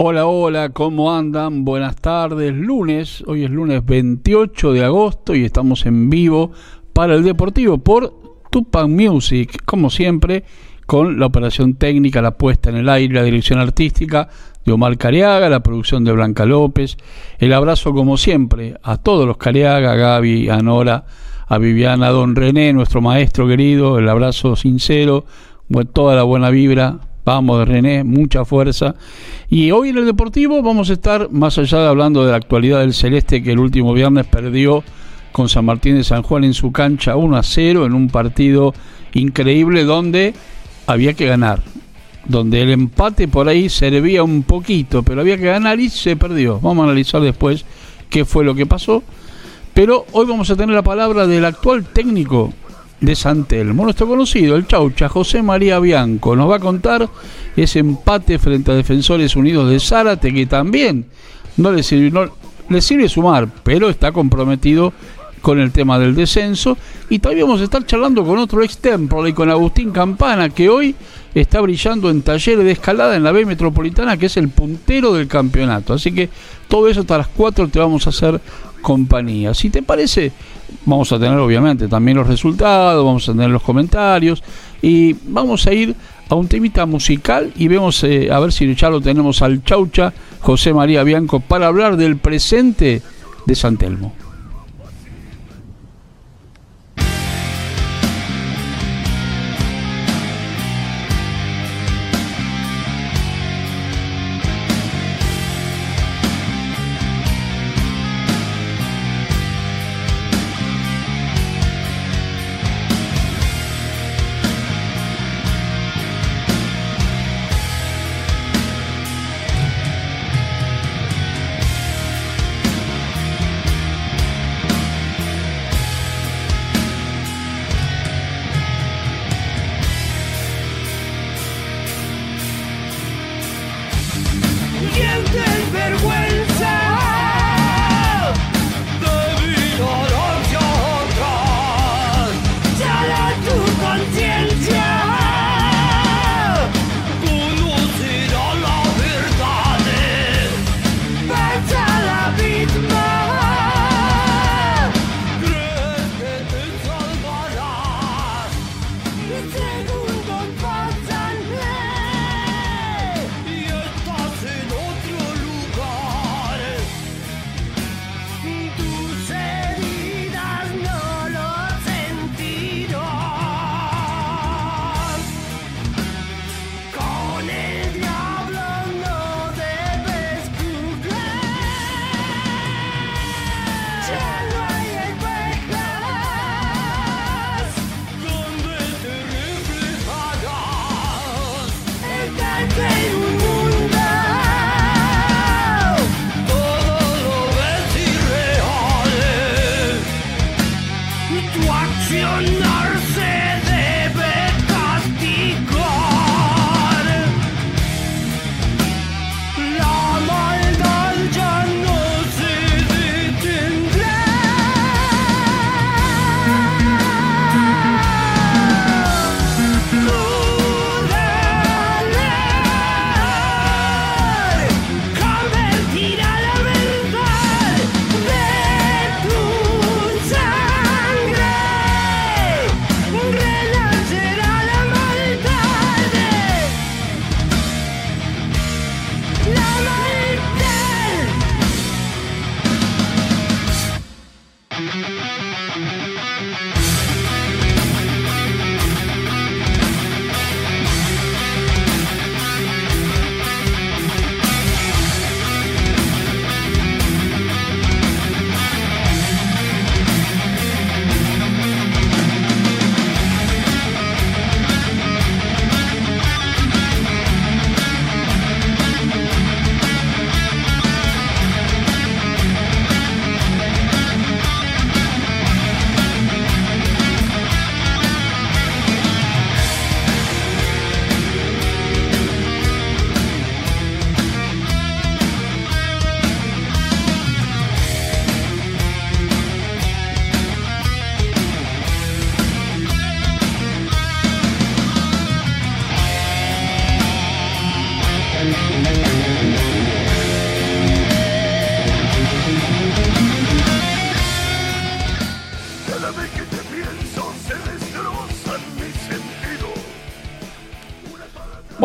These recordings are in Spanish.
Hola, hola, ¿cómo andan? Buenas tardes, lunes, hoy es lunes 28 de agosto y estamos en vivo para el Deportivo por Tupac Music, como siempre, con la operación técnica, la puesta en el aire, la dirección artística de Omar Cariaga, la producción de Blanca López, el abrazo como siempre a todos los Cariaga, a Gaby, a Nora, a Viviana, a Don René, nuestro maestro querido, el abrazo sincero, toda la buena vibra Vamos, René, mucha fuerza. Y hoy en el Deportivo vamos a estar, más allá de hablando de la actualidad del Celeste, que el último viernes perdió con San Martín de San Juan en su cancha 1 a 0 en un partido increíble donde había que ganar. Donde el empate por ahí servía un poquito, pero había que ganar y se perdió. Vamos a analizar después qué fue lo que pasó. Pero hoy vamos a tener la palabra del actual técnico de San Telmo. Nuestro conocido, el Chaucha, José María Bianco, nos va a contar ese empate frente a Defensores Unidos de Zárate, que también no le sirve, no, le sirve sumar, pero está comprometido con el tema del descenso. Y también vamos a estar charlando con otro ex y con Agustín Campana, que hoy está brillando en talleres de escalada en la B Metropolitana, que es el puntero del campeonato. Así que todo eso hasta las 4 te vamos a hacer compañía. Si te parece, vamos a tener obviamente también los resultados, vamos a tener los comentarios y vamos a ir a un temita musical y vemos eh, a ver si ya lo tenemos al chaucha José María Bianco para hablar del presente de San Telmo.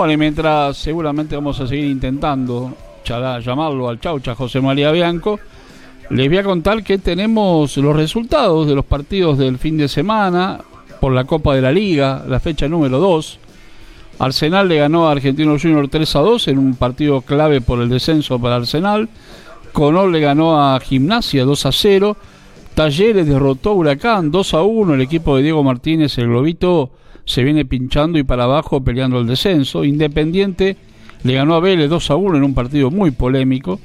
Bueno, y mientras seguramente vamos a seguir intentando llamarlo al Chaucha José María Bianco, les voy a contar que tenemos los resultados de los partidos del fin de semana por la Copa de la Liga, la fecha número 2. Arsenal le ganó a Argentino Junior 3 a 2 en un partido clave por el descenso para Arsenal. Conor le ganó a Gimnasia 2 a 0. Talleres derrotó a Huracán 2 a 1. El equipo de Diego Martínez, el Globito, se viene pinchando y para abajo peleando el descenso. Independiente le ganó a Vélez 2 a 1 en un partido muy polémico.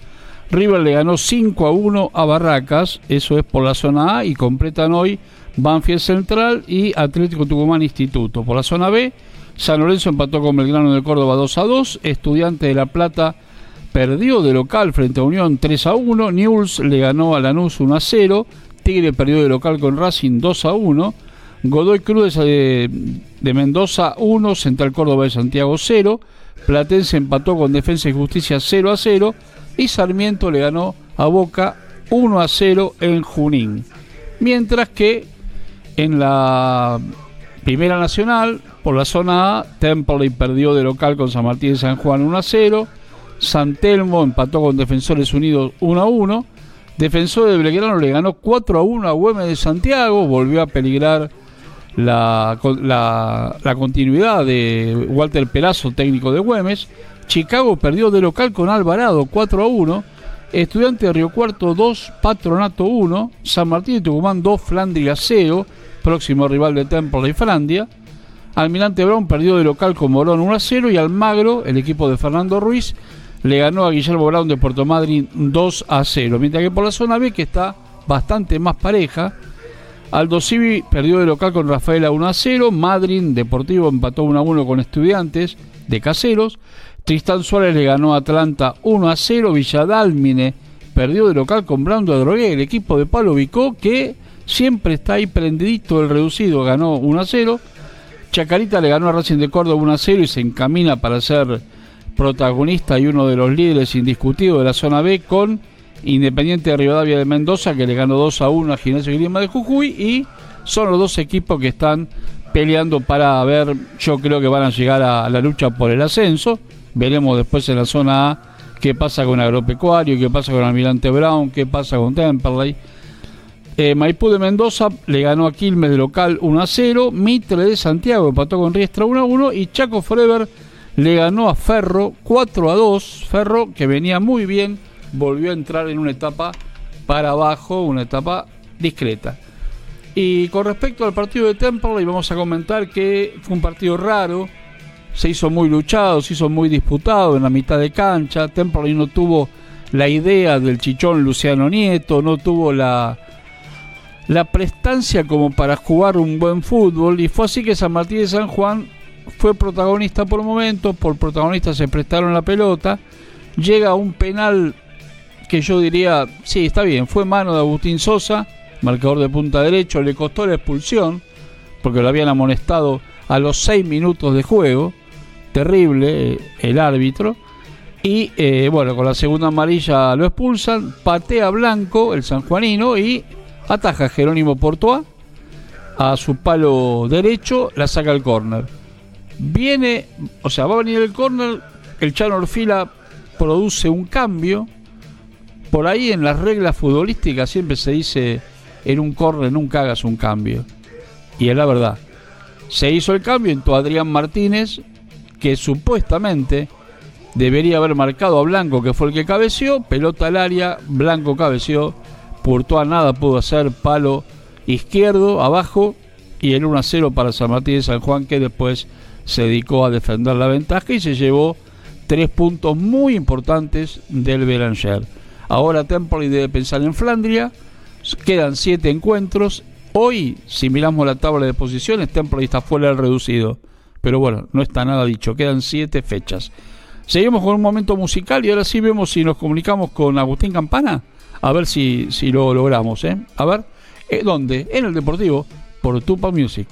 River le ganó 5 a 1 a Barracas, eso es por la zona A, y completan hoy Banfield Central y Atlético Tucumán Instituto. Por la zona B, San Lorenzo empató con Belgrano de Córdoba 2 a 2, Estudiante de La Plata perdió de local frente a Unión 3 a 1, Newell's le ganó a Lanús 1 a 0, Tigre perdió de local con Racing 2 a 1, Godoy Cruz de, de Mendoza 1, Central Córdoba de Santiago 0, Platense empató con Defensa y Justicia 0 a 0 y Sarmiento le ganó a Boca 1 a 0 en Junín. Mientras que en la Primera Nacional, por la zona A, Temple perdió de local con San Martín de San Juan 1 a 0. San Telmo empató con Defensores Unidos 1 a 1. Defensor de Belgrano le ganó 4 a 1 a Güemes de Santiago. Volvió a peligrar la, la, continuidad de Walter Pelazo, técnico de Güemes. Chicago perdió de local con Alvarado 4 a 1. Estudiante de Río Cuarto 2, Patronato 1. San Martín de Tucumán 2, Flandria 0. Próximo rival de Temple y Flandia. Almirante Brown perdió de local con Morón 1 a 0. Y Almagro, el equipo de Fernando Ruiz, le ganó a Guillermo Brown de Puerto Madryn 2 a 0. Mientras que por la zona B, que está bastante más pareja, Aldo Civi perdió de local con Rafaela 1 a 0. Madryn Deportivo empató 1 a 1 con Estudiantes de Caseros. Tristán Suárez le ganó a Atlanta 1 a 0. Villadalmine perdió de local con Brando Drogué, el equipo de Palo Vicó, que siempre está ahí prendidito el reducido, ganó 1 a 0. Chacarita le ganó a Racing de Córdoba 1 a 0 y se encamina para ser protagonista y uno de los líderes indiscutidos de la zona B con Independiente de Rivadavia de Mendoza que le ganó 2 a 1 a Gimnasia Grima de Jujuy y son los dos equipos que están peleando para ver, yo creo que van a llegar a la lucha por el ascenso. Veremos después en la zona A qué pasa con Agropecuario, qué pasa con Almirante Brown, qué pasa con Temperley. Eh, Maipú de Mendoza le ganó a Quilmes de local 1 a 0. Mitre de Santiago empató con Riestra 1 a 1. Y Chaco Forever le ganó a Ferro 4 a 2. Ferro, que venía muy bien, volvió a entrar en una etapa para abajo, una etapa discreta. Y con respecto al partido de Temperley, vamos a comentar que fue un partido raro. Se hizo muy luchado, se hizo muy disputado en la mitad de cancha. Temperley no tuvo la idea del chichón Luciano Nieto, no tuvo la la prestancia como para jugar un buen fútbol y fue así que San Martín de San Juan fue protagonista por momentos, por protagonista se prestaron la pelota, llega un penal que yo diría, sí, está bien, fue mano de Agustín Sosa, marcador de punta derecho, le costó la expulsión, porque lo habían amonestado a los seis minutos de juego, terrible eh, el árbitro, y eh, bueno, con la segunda amarilla lo expulsan, patea Blanco, el sanjuanino, y Ataja Jerónimo Portoa a su palo derecho, la saca al córner. Viene, o sea, va a venir el córner, el Chano Orfila produce un cambio. Por ahí en las reglas futbolísticas siempre se dice en un córner nunca hagas un cambio. Y es la verdad. Se hizo el cambio, entró Adrián Martínez, que supuestamente debería haber marcado a Blanco, que fue el que cabeció, pelota al área, Blanco cabeció a nada pudo hacer, palo izquierdo, abajo, y el 1 a 0 para San Martín de San Juan, que después se dedicó a defender la ventaja y se llevó tres puntos muy importantes del Belanger. Ahora Temple debe pensar en Flandria, quedan siete encuentros. Hoy, si miramos la tabla de posiciones, Temple está fuera del reducido. Pero bueno, no está nada dicho, quedan siete fechas. Seguimos con un momento musical y ahora sí vemos si nos comunicamos con Agustín Campana. A ver si, si lo logramos, ¿eh? A ver, eh, ¿dónde? En el Deportivo, por Tupa Music.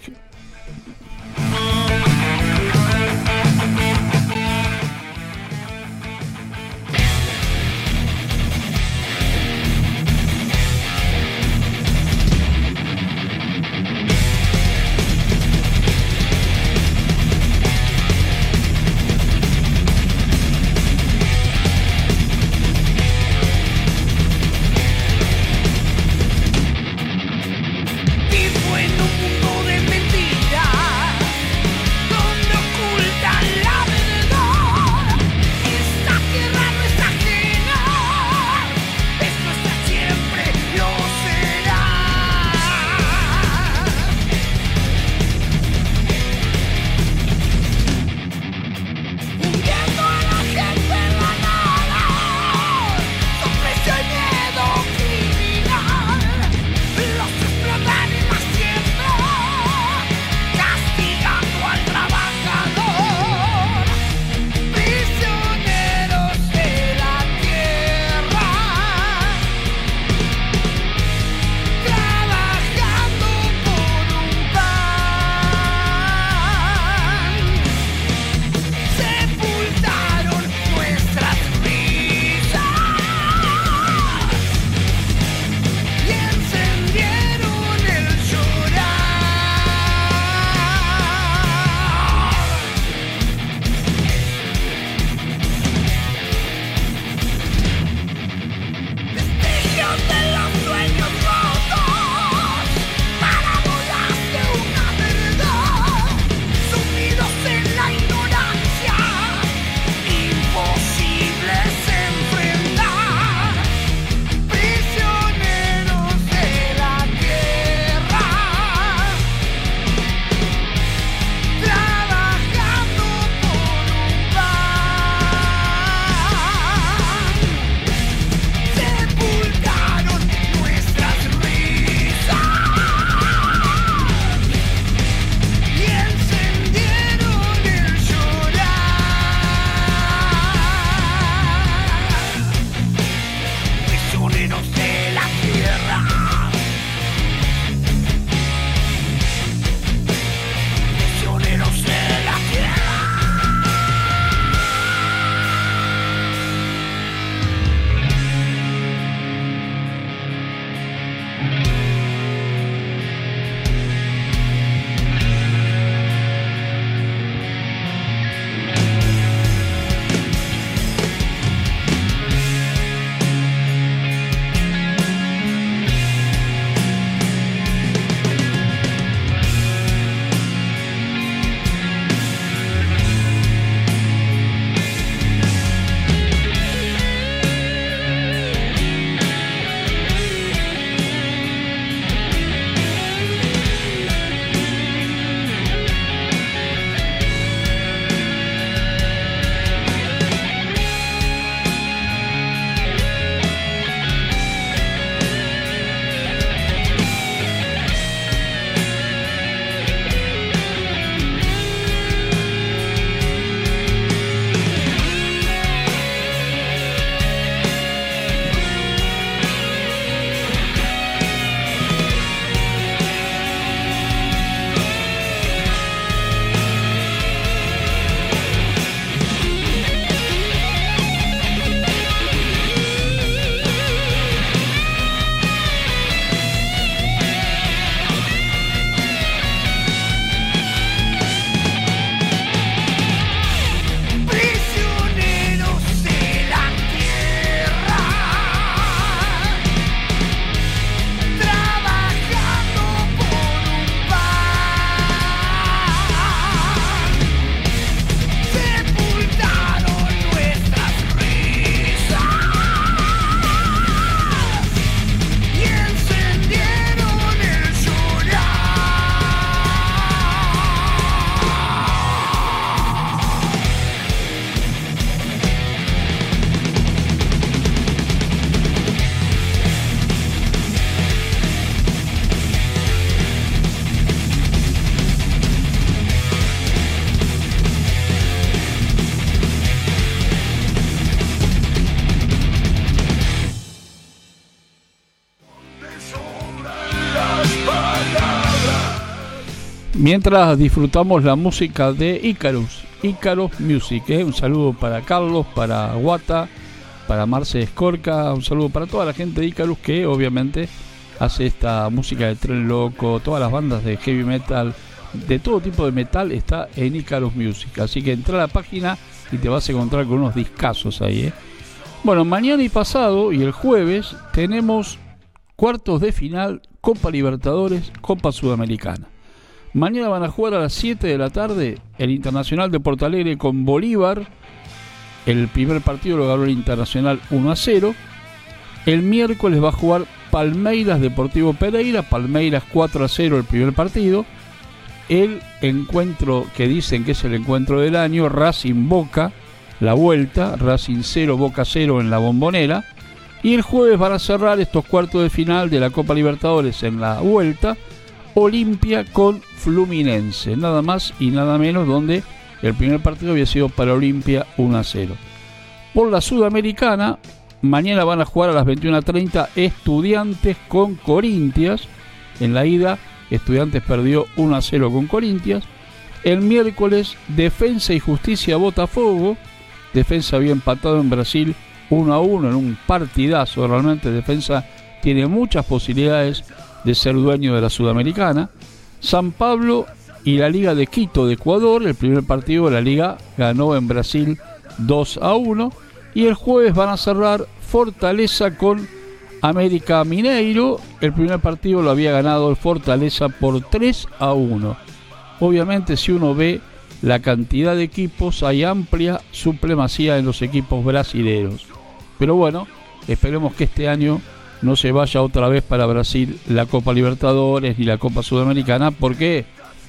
Mientras disfrutamos la música de Icarus, Icarus Music. ¿eh? Un saludo para Carlos, para Guata, para Marce Escorca, un saludo para toda la gente de Icarus que obviamente hace esta música de tren loco, todas las bandas de heavy metal, de todo tipo de metal está en Icarus Music. Así que entra a la página y te vas a encontrar con unos discazos ahí. ¿eh? Bueno, mañana y pasado y el jueves tenemos cuartos de final Copa Libertadores, Copa Sudamericana. Mañana van a jugar a las 7 de la tarde el Internacional de Porto Alegre con Bolívar. El primer partido lo ganó el Internacional 1 a 0. El miércoles va a jugar Palmeiras Deportivo Pereira. Palmeiras 4 a 0 el primer partido. El encuentro que dicen que es el encuentro del año, Racing Boca, la vuelta, Racing 0, Boca 0 en la bombonera. Y el jueves van a cerrar estos cuartos de final de la Copa Libertadores en la vuelta Olimpia con Fluminense, nada más y nada menos, donde el primer partido había sido para Olimpia 1 a 0. Por la Sudamericana, mañana van a jugar a las 21.30 Estudiantes con Corintias. En la ida, Estudiantes perdió 1 a 0 con Corintias. El miércoles, Defensa y Justicia Botafogo. Defensa había empatado en Brasil 1 a 1 en un partidazo. Realmente Defensa tiene muchas posibilidades de ser dueño de la Sudamericana. San Pablo y la Liga de Quito de Ecuador, el primer partido de la liga ganó en Brasil 2 a 1 y el jueves van a cerrar Fortaleza con América Mineiro, el primer partido lo había ganado el Fortaleza por 3 a 1. Obviamente si uno ve la cantidad de equipos hay amplia supremacía en los equipos brasileños. Pero bueno, esperemos que este año no se vaya otra vez para Brasil la Copa Libertadores ni la Copa Sudamericana, porque,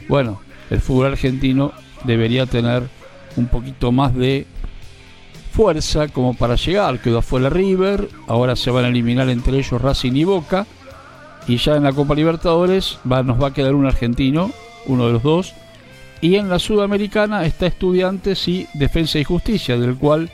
bueno, el fútbol argentino debería tener un poquito más de fuerza como para llegar. Quedó afuera River, ahora se van a eliminar entre ellos Racing y Boca, y ya en la Copa Libertadores va, nos va a quedar un argentino, uno de los dos, y en la Sudamericana está Estudiantes y Defensa y Justicia, del cual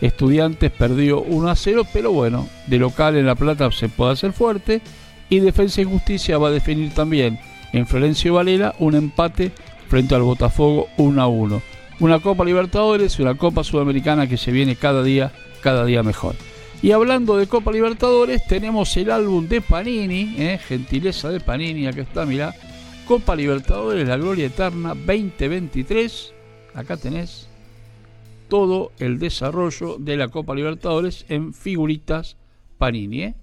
Estudiantes perdió 1 a 0, pero bueno, de local en La Plata se puede hacer fuerte. Y Defensa y Justicia va a definir también en Florencio Valera un empate frente al Botafogo 1 a 1. Una Copa Libertadores y una Copa Sudamericana que se viene cada día, cada día mejor. Y hablando de Copa Libertadores, tenemos el álbum de Panini, eh, gentileza de Panini, acá está, mirá. Copa Libertadores, la Gloria Eterna 2023. Acá tenés todo el desarrollo de la Copa Libertadores en figuritas Panini. ¿eh?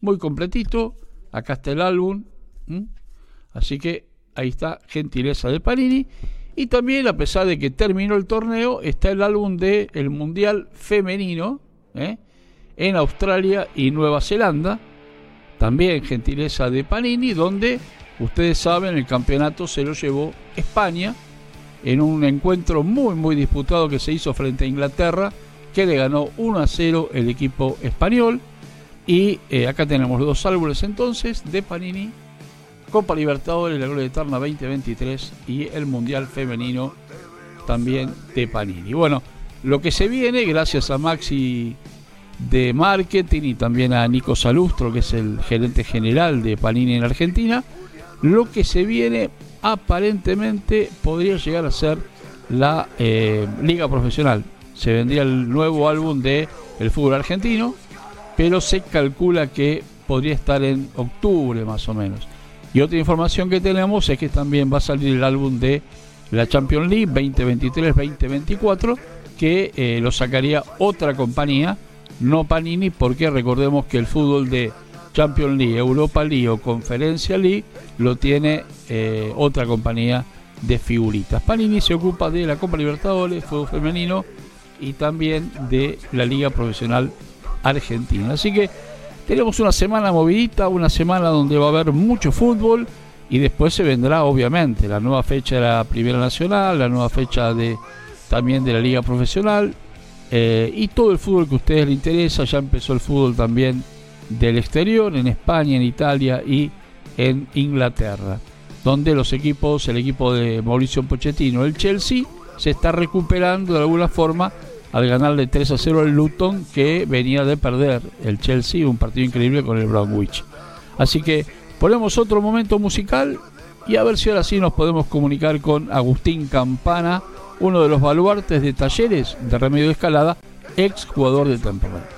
Muy completito, acá está el álbum, así que ahí está, gentileza de Panini. Y también, a pesar de que terminó el torneo, está el álbum del el Mundial Femenino ¿eh? en Australia y Nueva Zelanda. También gentileza de Panini, donde ustedes saben, el campeonato se lo llevó España en un encuentro muy muy disputado que se hizo frente a Inglaterra, que le ganó 1 a 0 el equipo español. Y eh, acá tenemos dos álbumes entonces de Panini, Copa Libertadores, la Gloria Eterna 2023 y el Mundial Femenino también de Panini. Bueno, lo que se viene, gracias a Maxi de Marketing y también a Nico Salustro, que es el gerente general de Panini en Argentina, lo que se viene aparentemente podría llegar a ser la eh, liga profesional. Se vendría el nuevo álbum de el fútbol argentino, pero se calcula que podría estar en octubre más o menos. Y otra información que tenemos es que también va a salir el álbum de la Champions League 2023-2024, que eh, lo sacaría otra compañía, no Panini, porque recordemos que el fútbol de Champions League, Europa League o Conferencia League lo tiene eh, otra compañía de figuritas. Panini se ocupa de la Copa Libertadores, fútbol femenino y también de la Liga Profesional Argentina. Así que tenemos una semana movidita, una semana donde va a haber mucho fútbol y después se vendrá obviamente la nueva fecha de la Primera Nacional, la nueva fecha de también de la Liga Profesional eh, y todo el fútbol que a ustedes les interesa. Ya empezó el fútbol también del exterior, en España, en Italia y en Inglaterra, donde los equipos, el equipo de Mauricio Pochettino, el Chelsea, se está recuperando de alguna forma al ganarle 3 a 0 al Luton que venía de perder el Chelsea, un partido increíble con el Brownwich. Así que ponemos otro momento musical Y a ver si ahora sí nos podemos comunicar con Agustín Campana, uno de los baluartes de talleres de remedio de escalada, ex jugador de Temperley.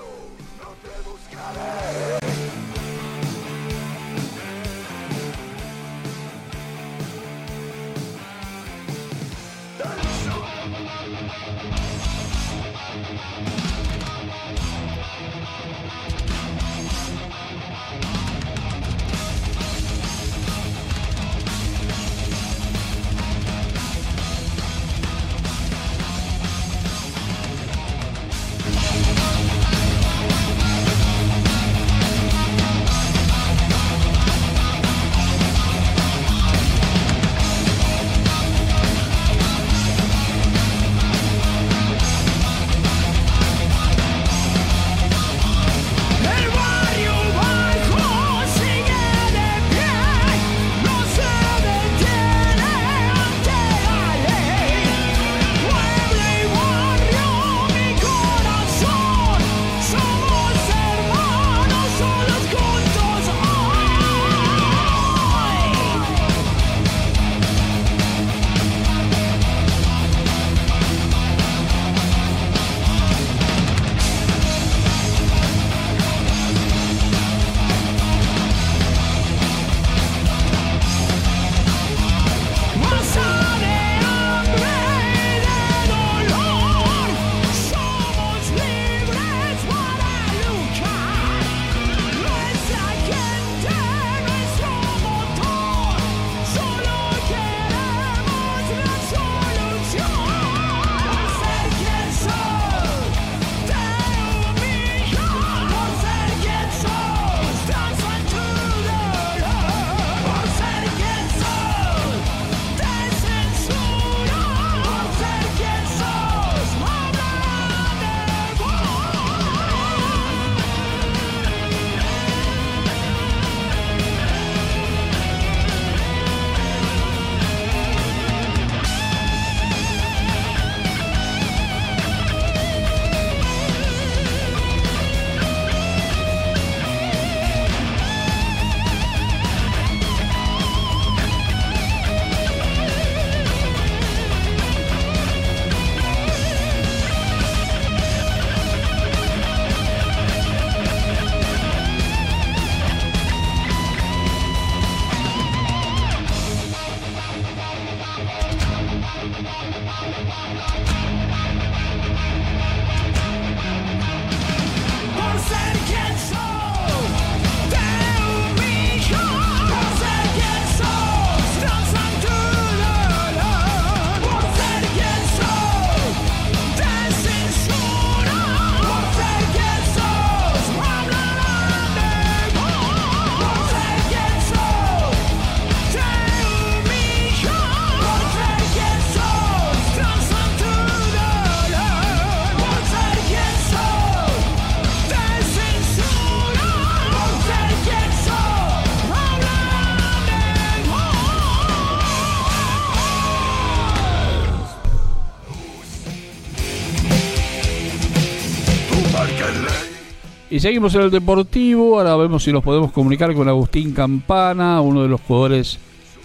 Y seguimos en el Deportivo, ahora vemos si nos podemos comunicar con Agustín Campana, uno de los jugadores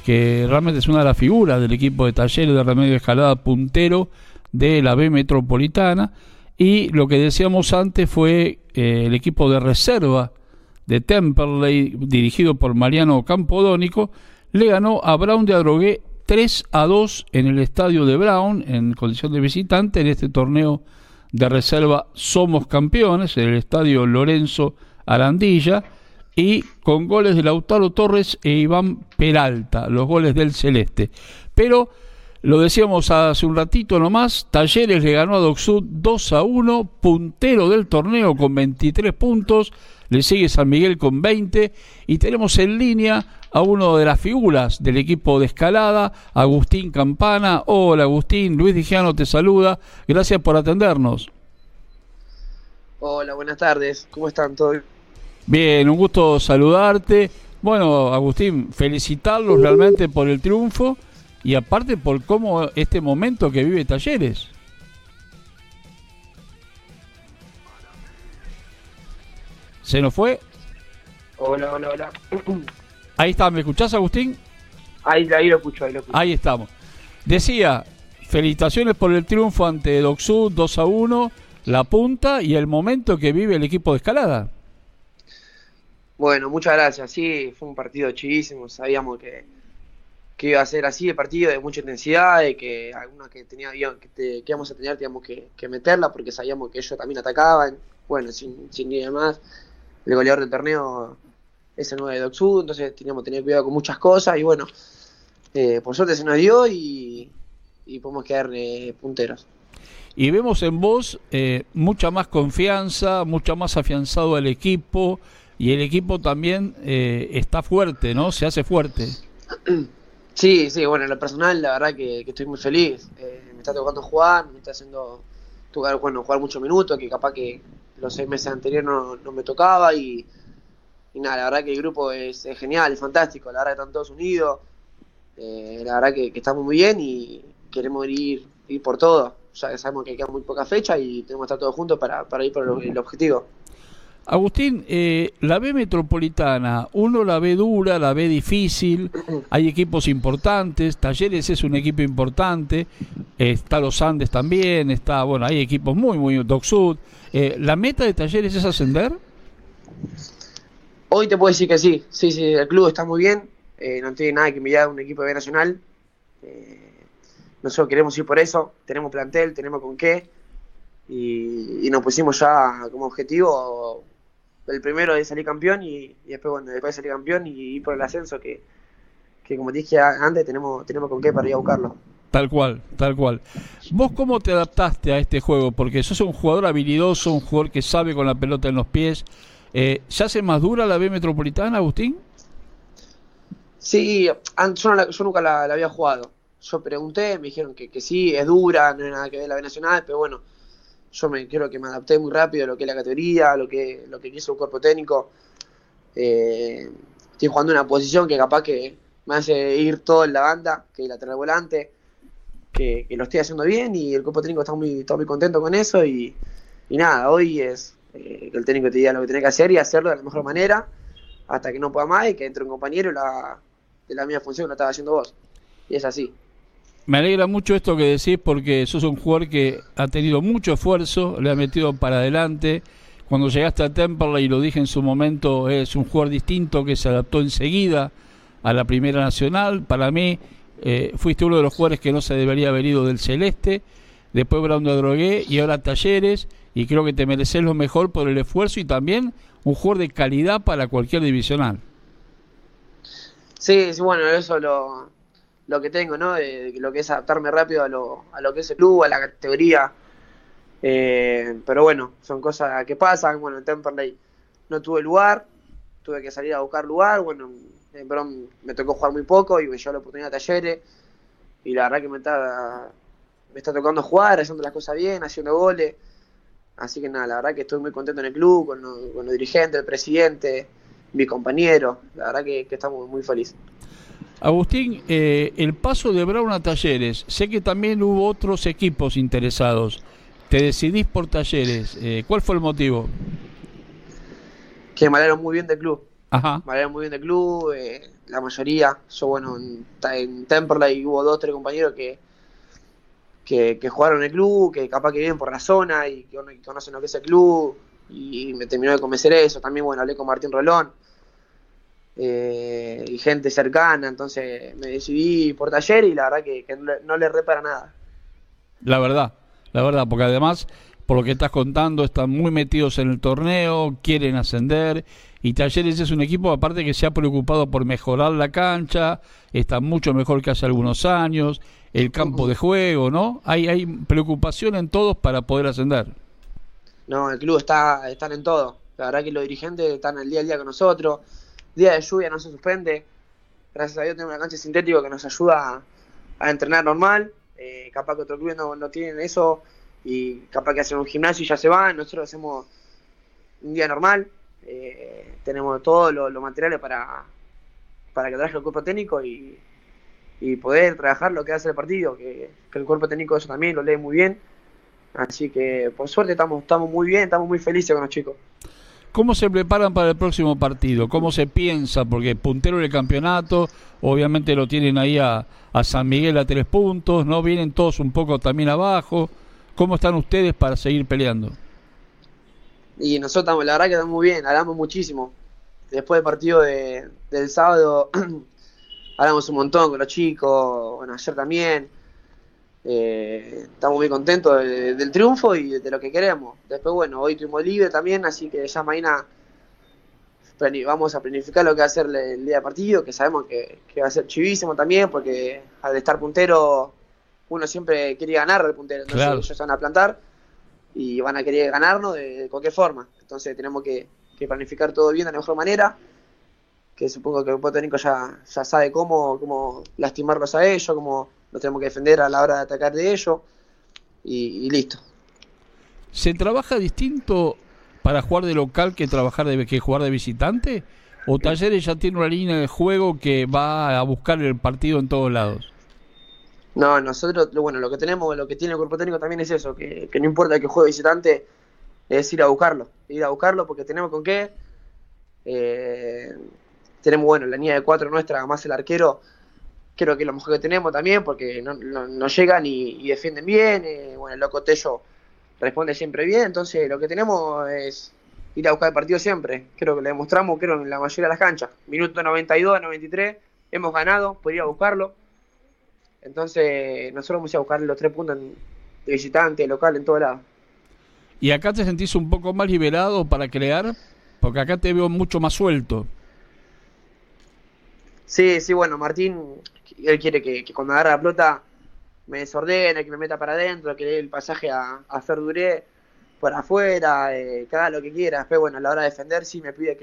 que realmente es una de las figuras del equipo de talleres de remedio escalada puntero de la B Metropolitana. Y lo que decíamos antes fue eh, el equipo de reserva de Temperley, dirigido por Mariano Campodónico, le ganó a Brown de Adrogué 3 a 2 en el estadio de Brown, en condición de visitante, en este torneo de reserva Somos Campeones en el estadio Lorenzo Arandilla y con goles de Lautaro Torres e Iván Peralta, los goles del Celeste. Pero lo decíamos hace un ratito nomás, Talleres le ganó a Docsud 2 a 1, puntero del torneo con 23 puntos, le sigue San Miguel con 20 y tenemos en línea a uno de las figuras del equipo de escalada, Agustín Campana. Hola Agustín, Luis Dijano te saluda. Gracias por atendernos. Hola, buenas tardes. ¿Cómo están todos? Bien, un gusto saludarte. Bueno, Agustín, felicitarlos realmente por el triunfo y aparte por cómo este momento que vive Talleres. ¿Se nos fue? Hola, hola, hola. Ahí está, ¿me escuchás, Agustín? Ahí, ahí lo escucho, ahí lo escucho. Ahí estamos. Decía, felicitaciones por el triunfo ante Docsud 2 a 1, la punta y el momento que vive el equipo de escalada. Bueno, muchas gracias. Sí, fue un partido chidísimo. Sabíamos que, que iba a ser así el partido de mucha intensidad, de que alguna que tenía que, que íbamos a tener teníamos que, que, meterla porque sabíamos que ellos también atacaban. Bueno, sin, sin ni más. El goleador del torneo es el 9 de Docsud, entonces teníamos que tener cuidado con muchas cosas y bueno, eh, por suerte se nos dio y, y podemos quedar eh, punteros. Y vemos en vos eh, mucha más confianza, mucha más afianzado al equipo y el equipo también eh, está fuerte, ¿no? Se hace fuerte. Sí, sí, bueno, en lo personal la verdad que, estoy muy feliz. Eh, me está tocando jugar, me está haciendo jugar, bueno, jugar muchos minutos, que capaz que los seis meses anteriores no, me tocaba y, nada, la verdad que el grupo es, genial, es fantástico, la verdad que están todos unidos, eh, la verdad que, estamos muy bien y queremos ir, ir por todo. Ya sabemos que queda muy poca fecha y tenemos que estar todos juntos para, para ir por el, el objetivo. Agustín, eh, la B metropolitana, uno la ve dura, la ve difícil, hay equipos importantes, Talleres es un equipo importante, está los Andes también, está, bueno, hay equipos muy, muy, Doc Sud. Eh, ¿La meta de Talleres es ascender? Hoy te puedo decir que sí, sí, sí, el club está muy bien, eh, no tiene nada que mirar un equipo de B Nacional, eh, nosotros queremos ir por eso, tenemos plantel, tenemos con qué, y, y nos pusimos ya como objetivo el primero de salir campeón y, y, después bueno después de salir campeón y ir por el ascenso que, que como dije antes tenemos tenemos con qué para ir a buscarlo. Tal cual tal cual. Vos cómo te adaptaste a este juego porque sos un jugador habilidoso un jugador que sabe con la pelota en los pies. Eh, ¿se hace más dura la B metropolitana Agustín? sí yo, no la, yo nunca la, la, había jugado. Yo pregunté me dijeron que, que sí es dura no hay nada que ver la B nacional pero bueno yo me creo que me adapté muy rápido a lo que es la categoría, a lo que, lo que quiso el cuerpo técnico. Eh, estoy jugando una posición que capaz que me hace ir todo en la banda, que es lateral volante, que, que, lo estoy haciendo bien y el cuerpo técnico está muy, está muy contento con eso y, y nada, hoy es eh, que el técnico te diga lo que tiene que hacer y hacerlo de la mejor manera hasta que no pueda más y que entre un compañero la, de la misma función que lo estaba haciendo vos. Y es así. Me alegra mucho esto que decís porque sos un jugador que ha tenido mucho esfuerzo, le ha metido para adelante. Cuando llegaste a Temperley, y lo dije en su momento, es un jugador distinto que se adaptó enseguida a la Primera Nacional. Para mí, eh, fuiste uno de los jugadores que no se debería haber ido del Celeste. Después Brown de Drogué y ahora Talleres. Y creo que te mereces lo mejor por el esfuerzo y también un jugador de calidad para cualquier divisional. Sí, sí bueno, eso lo, lo que tengo, ¿no? De, lo que es adaptarme rápido a lo, a lo que es el club, a la categoría. Eh, pero bueno, son cosas que pasan. Bueno, en Temperley no tuve lugar, tuve que salir a buscar lugar. Bueno, en me tocó jugar muy poco y me llevó la oportunidad de talleres. Y la verdad que me está, me está tocando jugar, haciendo las cosas bien, haciendo goles. Así que nada, la verdad que estoy muy contento en el club, con, los, con los dirigentes, el presidente, mi compañero. La verdad que, que estamos muy felices. Agustín, eh, el paso de Brown a Talleres, sé que también hubo otros equipos interesados. Te decidís por Talleres. Eh, ¿Cuál fue el motivo? Que me hablaron muy bien del club. Ajá. Me hablaron muy bien del club. Eh, la mayoría, yo bueno, en, en Temperley hubo dos, tres compañeros que, que, que, jugaron en el club, que capaz que viven por la zona y que conocen lo que es el club. Y me terminó de convencer eso. También, bueno, hablé con Martín Rolón eh, y gente cercana, entonces me decidí por taller y la verdad que, que no, le, no le re para nada. La verdad, la verdad, porque además, por lo que estás contando, están muy metidos en el torneo, quieren ascender y Talleres es un equipo aparte que se ha preocupado por mejorar la cancha, está mucho mejor que hace algunos años, el campo de juego, ¿no? Hay, hay preocupación en todos para poder ascender. No, el club está están en todo. La verdad que los dirigentes están al día al día con nosotros día de lluvia no se suspende. Gracias a Dios tenemos una cancha sintética que nos ayuda a, entrenar normal. Eh, capaz que otros clubes no, no, tienen eso y capaz que hacen un gimnasio y ya se van. Nosotros hacemos un día normal. Eh, tenemos todos los lo materiales para, para que trabaje el cuerpo técnico y, y, poder trabajar lo que hace el partido. Que, que, el cuerpo técnico eso también lo lee muy bien. Así que por suerte estamos, estamos muy bien, estamos muy felices con los chicos. ¿Cómo se preparan para el próximo partido? ¿Cómo se piensa? Porque puntero del campeonato, obviamente lo tienen ahí a, a San Miguel a tres puntos, ¿no? Vienen todos un poco también abajo. ¿Cómo están ustedes para seguir peleando? Y nosotros, estamos, la verdad que estamos muy bien, hablamos muchísimo. Después del partido de, del sábado, hablamos un montón con los chicos, bueno, ayer también. Eh, estamos muy contentos del triunfo y de, lo que queremos. Después, bueno, hoy tuvimos libre también, así que ya mañana vamos a planificar lo que va a ser el día de partido, que sabemos que, va a ser chivísimo también, porque al estar puntero, uno siempre quiere ganar al puntero, entonces ellos se van a plantar y van a querer ganarnos de, cualquier forma. Entonces tenemos que, planificar todo bien de la mejor manera, que supongo que el grupo técnico ya, ya sabe cómo, cómo lastimarlos a ellos, cómo nos tenemos que defender a la hora de atacar de ellos y, listo. ¿Se trabaja distinto para jugar de local que trabajar de que jugar de visitante? ¿O Talleres ya tiene una línea de juego que va a buscar el partido en todos lados? No, nosotros, bueno, lo que tenemos, lo que tiene el cuerpo técnico también es eso, que, no importa que juegue visitante, es ir a buscarlo, ir a buscarlo porque tenemos con qué. Eh, tenemos, bueno, la línea de cuatro nuestra, más el arquero, creo que es lo mejor que tenemos también, porque no, llegan y, defienden bien. Eh, bueno, el loco Tello responde siempre bien, entonces lo que tenemos es ir a buscar el partido siempre. Creo que lo demostramos, creo, en la mayoría de las canchas. Minuto 92, 93, hemos ganado, por ir a buscarlo. Entonces, nosotros vamos a buscar los tres puntos de visitante, local, en todo lado. ¿Y acá te sentís un poco más liberado para crear? Porque acá te veo mucho más suelto. Sí, sí, bueno, Martín él quiere que, cuando agarra la pelota me desordene, que me meta para adentro, que dé el pasaje a, a Fer Duré por afuera, eh, que haga lo que quiera. Después, bueno, a la hora de defender sí me pide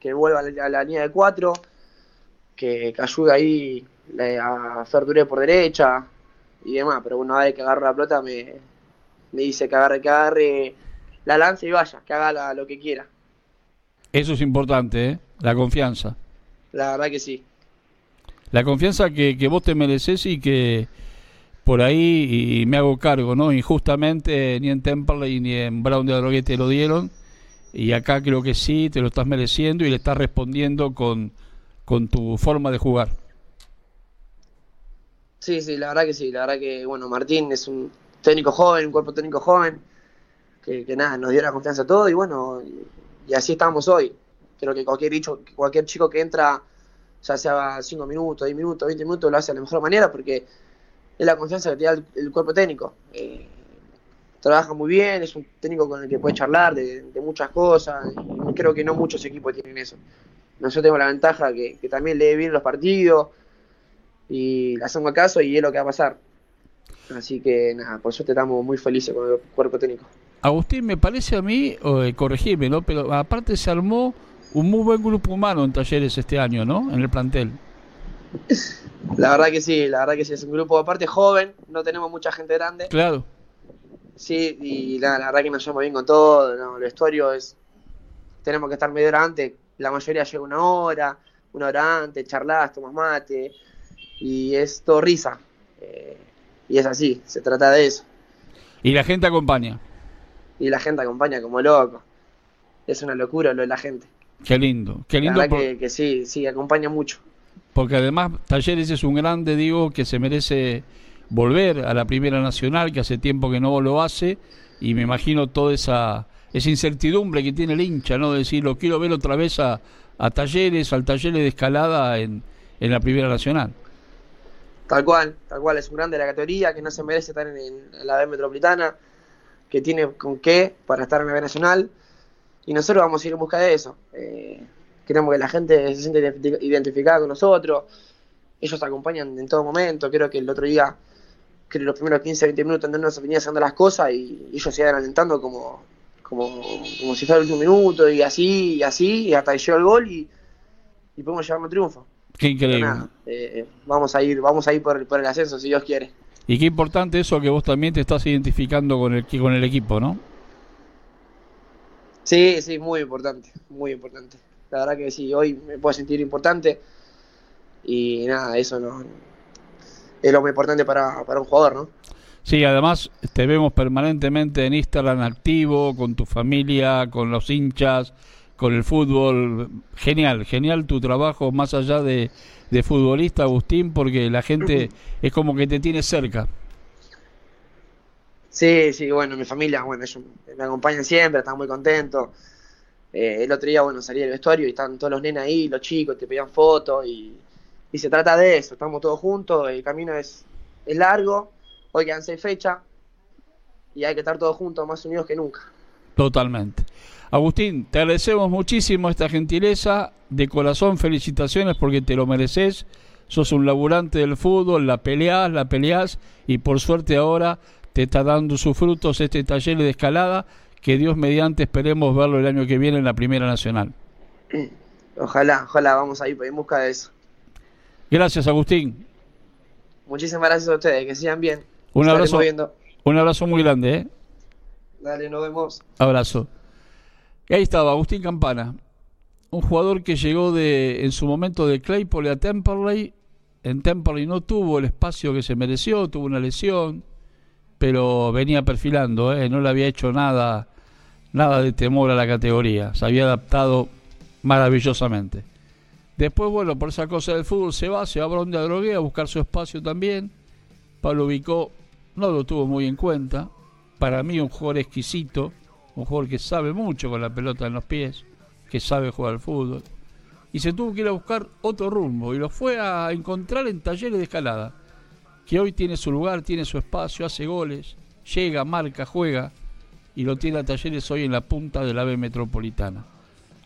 que, vuelva a la, línea de cuatro, que, ayude ahí a Fer Duré por derecha y demás. Pero bueno, a vez que agarra la pelota me, me dice que agarre, que agarre la lanza y vaya, que haga lo que quiera. Eso es importante, ¿eh? La confianza. La verdad que sí la confianza que, que vos te mereces y que por ahí y me hago cargo, ¿no? Injustamente ni en Temperley ni en Brown de Droguet te lo dieron y acá creo que sí, te lo estás mereciendo y le estás respondiendo con, con tu forma de jugar. Sí, sí, la verdad que sí, la verdad que, bueno, Martín es un técnico joven, un cuerpo técnico joven, que, que nada, nos dio la confianza a todo y bueno, y, así estamos hoy. Creo que cualquier, dicho, cualquier chico que entra ya sea 5 minutos, 10 minutos, 20 minutos, lo hace de la mejor manera porque es la confianza que te da el, cuerpo técnico. Eh, trabaja muy bien, es un técnico con el que puede charlar de, muchas cosas y creo que no muchos equipos tienen eso. Nosotros tenemos la ventaja que, también lee bien los partidos y le hacemos caso y es lo que va a pasar. Así que nada, por eso te estamos muy felices con el cuerpo técnico. Agustín, me parece a mí, eh, corregime, ¿no? Pero aparte se armó un muy buen grupo humano en talleres este año, ¿no? En el plantel. La verdad que sí, la verdad que sí, es un grupo aparte joven, no tenemos mucha gente grande. Claro. Sí, y la, verdad que nos llevamos bien con todo, el vestuario es, tenemos que estar media hora antes, la mayoría llega una hora, una hora antes, charlas, tomas mate, y es todo risa. Eh, y es así, se trata de eso. Y la gente acompaña. Y la gente acompaña como loco. Es una locura lo de la gente. Qué lindo, qué lindo. que, sí, sí, acompaña mucho. Porque además Talleres es un grande, digo, que se merece volver a la Primera Nacional, que hace tiempo que no lo hace, y me imagino toda esa, esa incertidumbre que tiene el hincha, ¿no? De decir, lo quiero ver otra vez a, a Talleres, al Talleres de escalada en, en la Primera Nacional. Tal cual, tal cual, es un grande de la categoría, que no se merece estar en, la B Metropolitana, que tiene con qué para estar en la B Nacional y nosotros vamos a ir en busca de eso. Eh, queremos que la gente se siente identificada con nosotros, ellos acompañan en todo momento, creo que el otro día, creo que los primeros 15, 20 minutos no nos venía haciendo las cosas y, ellos se iban alentando como, como, como si fuera el último minuto y así, y así, y hasta que llegó el gol y, y podemos llevarnos un triunfo. Qué increíble. Eh, vamos a ir, vamos a ir por, por el ascenso si Dios quiere. Y qué importante eso que vos también te estás identificando con el, con el equipo, ¿no? Sí, sí, muy importante, muy importante. La verdad que sí, hoy me puedo sentir importante y nada, eso no es lo más importante para, un jugador, ¿no? Sí, además te vemos permanentemente en Instagram activo, con tu familia, con los hinchas, con el fútbol. Genial, genial tu trabajo más allá de, de futbolista, Agustín, porque la gente es como que te tiene cerca. Sí, sí, bueno, mi familia, bueno, ellos me acompañan siempre, están muy contentos. Eh, el otro día, bueno, salí del vestuario y están todos los nenes ahí, los chicos, te pedían fotos y, y se trata de eso, estamos todos juntos, el camino es, es largo, hoy quedan seis fechas y hay que estar todos juntos, más unidos que nunca. Totalmente. Agustín, te agradecemos muchísimo esta gentileza, de corazón felicitaciones porque te lo mereces, sos un laburante del fútbol, la peleás, la peleás y por suerte ahora te está dando sus frutos este taller de escalada, que Dios mediante esperemos verlo el año que viene en la Primera Nacional. Ojalá, ojalá, vamos a ir en busca de eso. Gracias, Agustín. Muchísimas gracias a ustedes, que sigan bien. Un abrazo, un abrazo muy grande. ¿eh? Dale, nos vemos. Abrazo. Y ahí estaba Agustín Campana, un jugador que llegó de en su momento de Claypole a Temperley. En Temperley no tuvo el espacio que se mereció, tuvo una lesión, pero venía perfilando, ¿eh? no le había hecho nada, nada de temor a la categoría, se había adaptado maravillosamente. Después, bueno, por esa cosa del fútbol se va, se va a Bronde a Drogué a buscar su espacio también. Pablo Vicó no lo tuvo muy en cuenta. Para mí un jugador exquisito, un jugador que sabe mucho con la pelota en los pies, que sabe jugar al fútbol. Y se tuvo que ir a buscar otro rumbo y lo fue a encontrar en talleres de escalada, que hoy tiene su lugar, tiene su espacio, hace goles, llega, marca, juega y lo tiene a talleres hoy en la punta de la B metropolitana.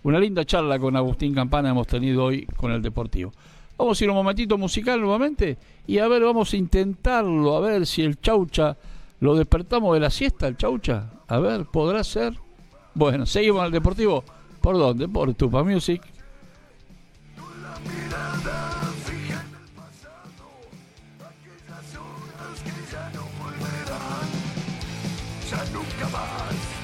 Una linda charla con Agustín Campana hemos tenido hoy con el Deportivo. Vamos a ir un momentito musical nuevamente y a ver, vamos a intentarlo, a ver si el Chaucha lo despertamos de la siesta, el Chaucha. A ver, ¿podrá ser? Bueno, seguimos al Deportivo. ¿Por dónde? Por Tupa Music. ya no volverán, ya nunca más.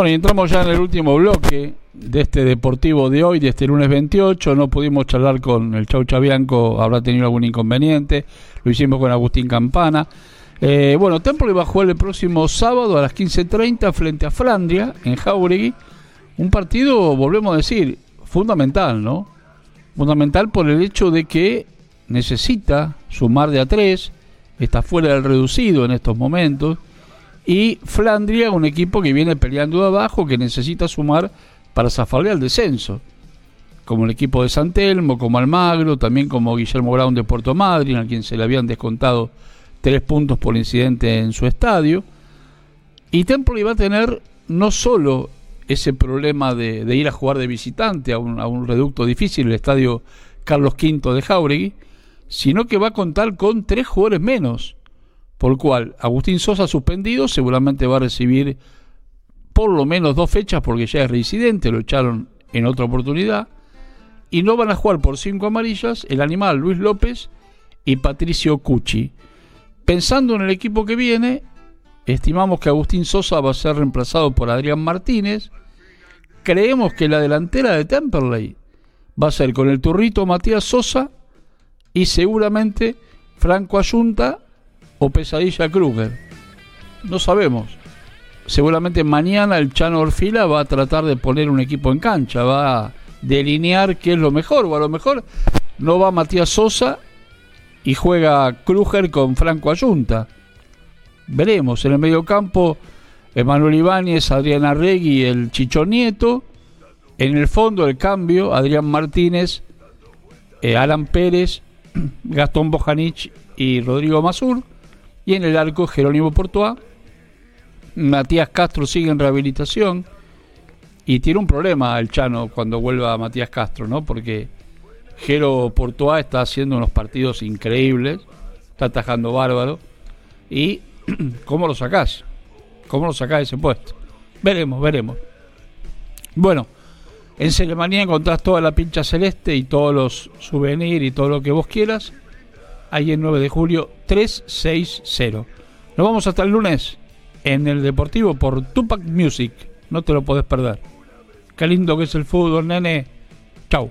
Bueno, y entramos ya en el último bloque de este deportivo de hoy, de este lunes 28. No pudimos charlar con el Chau Chabianco, habrá tenido algún inconveniente. Lo hicimos con Agustín Campana. Eh, bueno, Temple va a jugar el próximo sábado a las 15.30 frente a Flandria, en Jauregui. Un partido, volvemos a decir, fundamental, ¿no? Fundamental por el hecho de que necesita sumar de a tres, está fuera del reducido en estos momentos y Flandria, un equipo que viene peleando de abajo, que necesita sumar para zafarle al descenso. Como el equipo de San Telmo, como Almagro, también como Guillermo Brown de Puerto Madryn, a quien se le habían descontado tres puntos por incidente en su estadio. Y Temple iba a tener no solo ese problema de, ir a jugar de visitante a un, a un, reducto difícil, el estadio Carlos V de Jauregui, sino que va a contar con tres jugadores menos por cual Agustín Sosa suspendido seguramente va a recibir por lo menos dos fechas porque ya es reincidente, lo echaron en otra oportunidad, y no van a jugar por cinco amarillas el animal Luis López y Patricio Cucci. Pensando en el equipo que viene, estimamos que Agustín Sosa va a ser reemplazado por Adrián Martínez. Creemos que la delantera de Temperley va a ser con el turrito Matías Sosa y seguramente Franco Ayunta o Pesadilla Kruger. No sabemos. Seguramente mañana el Chano Orfila va a tratar de poner un equipo en cancha, va a delinear qué es lo mejor, o a lo mejor no va Matías Sosa y juega Kruger con Franco Ayunta. Veremos. En el medio campo, Emanuel Ibáñez, Adrián Arregui el Chicho Nieto. En el fondo, el cambio, Adrián Martínez, eh, Alan Pérez, Gastón Bojanich y Rodrigo Mazur. Y en el arco Jerónimo Portoa. Matías Castro sigue en rehabilitación. Y tiene un problema el Chano cuando vuelva Matías Castro, ¿no? Porque Jero Portoa está haciendo unos partidos increíbles. Está atajando bárbaro. Y ¿cómo lo sacás? ¿Cómo lo sacás de ese puesto? Veremos, veremos. Bueno, en Celemanía encontrás toda la pincha celeste y todos los souvenirs y todo lo que vos quieras ahí el 9 de julio 360. Nos vamos hasta el lunes en el Deportivo por Tupac Music. No te lo podés perder. Qué lindo que es el fútbol, nene. Chau.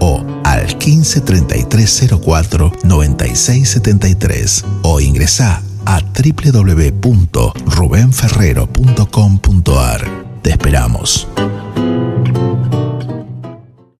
o al 15 33 04 96 73 o ingresa a www.rubenferrero.com.ar. Te esperamos.